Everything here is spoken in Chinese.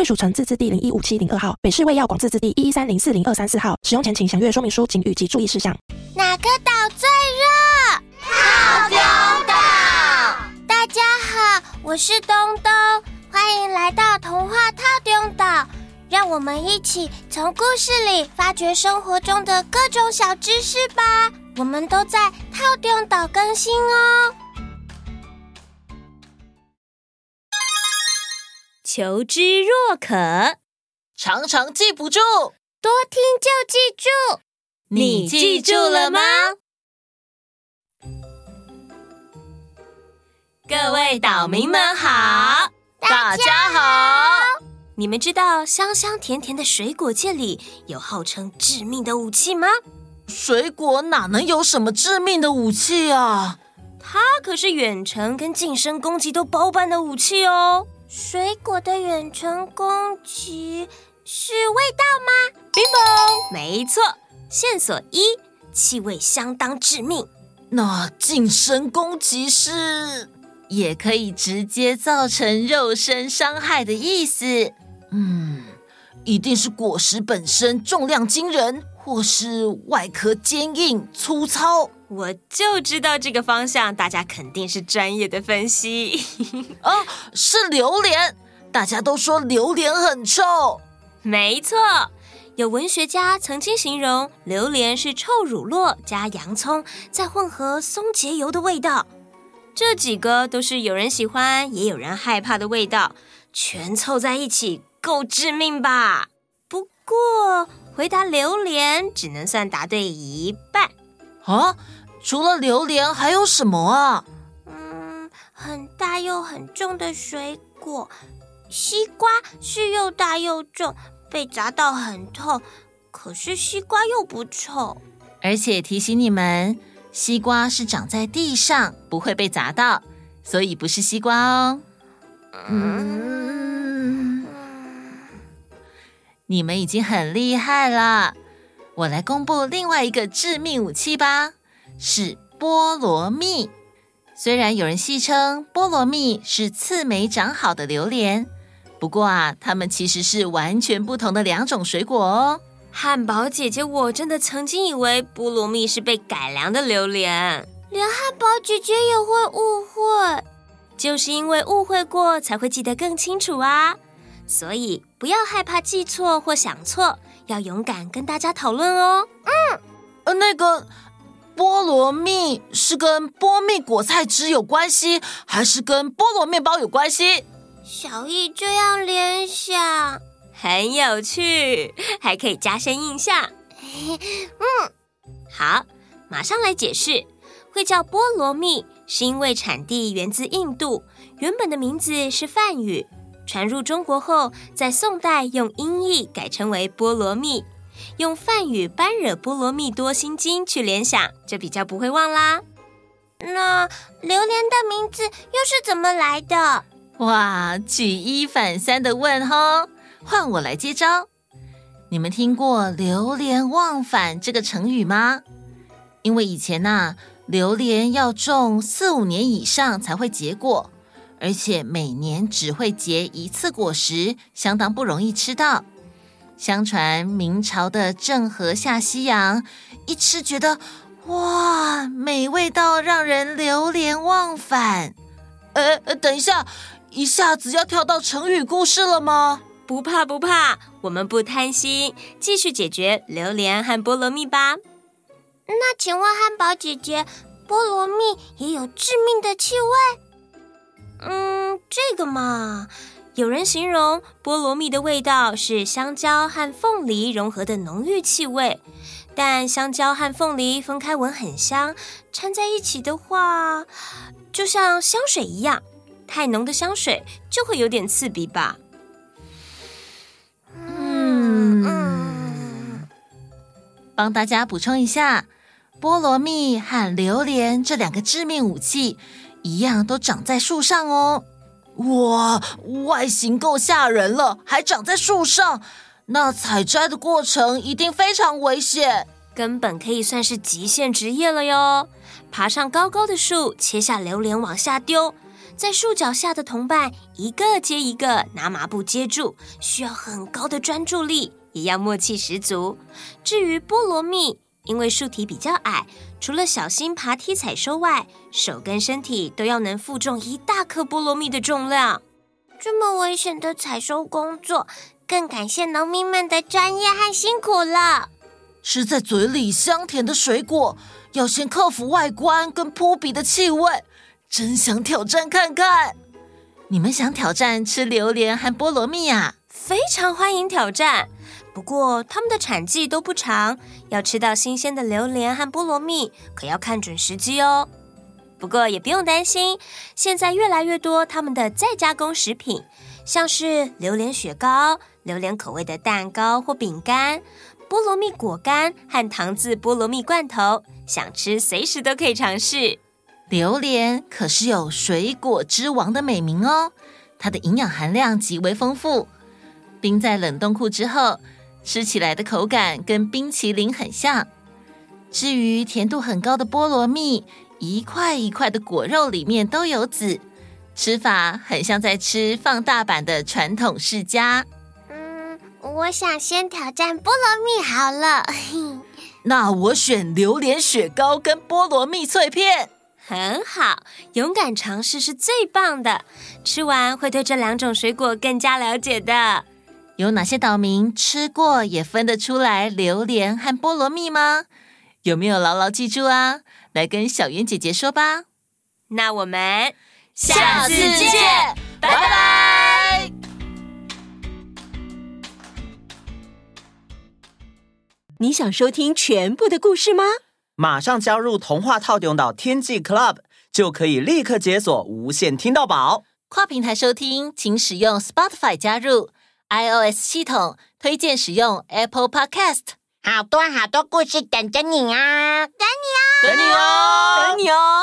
贵属城自治地零一五七零二号，北市卫药广自治地一一三零四零二三四号。使用前请详阅说明书、及注意事项。哪个岛最热？套丁岛。大家好，我是东东，欢迎来到童话套丁岛。让我们一起从故事里发掘生活中的各种小知识吧。我们都在套丁岛更新哦。求知若渴，常常记不住，多听就记住。你记住了吗？各位岛民们好，大家好。你们知道香香甜甜的水果界里有号称致命的武器吗？水果哪能有什么致命的武器啊？它可是远程跟近身攻击都包办的武器哦。水果的远程攻击是味道吗？Bingo，没错。线索一，气味相当致命。那近身攻击是，也可以直接造成肉身伤害的意思。嗯，一定是果实本身重量惊人，或是外壳坚硬粗糙。我就知道这个方向，大家肯定是专业的分析。哦，是榴莲，大家都说榴莲很臭。没错，有文学家曾经形容榴莲是臭乳酪加洋葱再混合松节油的味道。这几个都是有人喜欢也有人害怕的味道，全凑在一起，够致命吧？不过回答榴莲只能算答对一半。啊？除了榴莲还有什么啊？嗯，很大又很重的水果，西瓜是又大又重，被砸到很痛。可是西瓜又不臭。而且提醒你们，西瓜是长在地上，不会被砸到，所以不是西瓜哦。嗯，你们已经很厉害了。我来公布另外一个致命武器吧。是菠萝蜜，虽然有人戏称菠萝蜜是刺没长好的榴莲，不过啊，它们其实是完全不同的两种水果哦。汉堡姐姐，我真的曾经以为菠萝蜜是被改良的榴莲，连汉堡姐姐也会误会，就是因为误会过才会记得更清楚啊。所以不要害怕记错或想错，要勇敢跟大家讨论哦。嗯，呃，那个。菠萝蜜是跟波蜜果菜汁有关系，还是跟菠萝面包有关系？小易这样联想，很有趣，还可以加深印象。嗯，好，马上来解释。会叫菠萝蜜，是因为产地源自印度，原本的名字是梵语，传入中国后，在宋代用音译改称为菠萝蜜。用梵语般若波罗蜜多心经去联想，就比较不会忘啦。那榴莲的名字又是怎么来的？哇，举一反三的问吼，换我来接招。你们听过“流连忘返”这个成语吗？因为以前呐、榴莲要种四五年以上才会结果，而且每年只会结一次果实，相当不容易吃到。相传明朝的郑和下西洋，一吃觉得哇，美味到让人流连忘返。呃，等一下，一下子要跳到成语故事了吗？不怕不怕，我们不贪心，继续解决榴莲和菠萝蜜吧。那请问汉堡姐姐，菠萝蜜也有致命的气味？嗯这个嘛有人形容菠萝蜜的味道是香蕉和凤梨融合的浓郁气味但香蕉和凤梨分开闻很香掺在一起的话就像香水一样太浓的香水就会有点刺鼻吧。嗯嗯。帮大家补充一下菠萝蜜和榴莲这两个致命武器一样，都长在树上哦。哇，外形够吓人了，还长在树上，那采摘的过程一定非常危险，根本可以算是极限职业了哟。爬上高高的树，切下榴莲往下丢，在树脚下的同伴一个接一个拿麻布接住，需要很高的专注力，也要默契十足。至于菠萝蜜，因为树体比较矮，除了小心爬梯采收外，手跟身体都要能负重一大颗菠萝蜜的重量。这么危险的采收工作，更感谢农民们的专业和辛苦了。吃在嘴里香甜的水果，要先克服外观跟扑鼻的气味，真想挑战看看。你们想挑战吃榴莲和菠萝蜜呀？非常欢迎挑战，不过它们的产季都不长，要吃到新鲜的榴莲和菠萝蜜，可要看准时机哦。不过也不用担心，现在越来越多他们的再加工食品，像是榴莲雪糕、榴莲口味的蛋糕或饼干。菠萝蜜果干和糖渍菠萝蜜罐头，想吃随时都可以尝试。榴莲可是有“水果之王”的美名哦，它的营养含量极为丰富。冰在冷冻库之后，吃起来的口感跟冰淇淋很像。至于甜度很高的菠萝蜜，一块一块的果肉里面都有籽，吃法很像在吃放大版的传统世家。嗯。我想先挑战菠萝蜜好了。那我选榴莲雪糕跟菠萝蜜脆片。很好，勇敢尝试是最棒的。吃完会对这两种水果更加了解的。有哪些岛民吃过也分得出来榴莲和菠萝蜜吗？有没有牢牢记住啊？来跟小圆姐姐说吧。那我们下次见，拜拜。你想收听全部的故事吗？马上加入童话套用岛天际 Club，就可以立刻解锁无限听到宝。跨平台收听，请使用 Spotify 加入 iOS 系统，推荐使用 Apple Podcast。好多好多故事等着你啊！等你哦，等你哦，等你哦。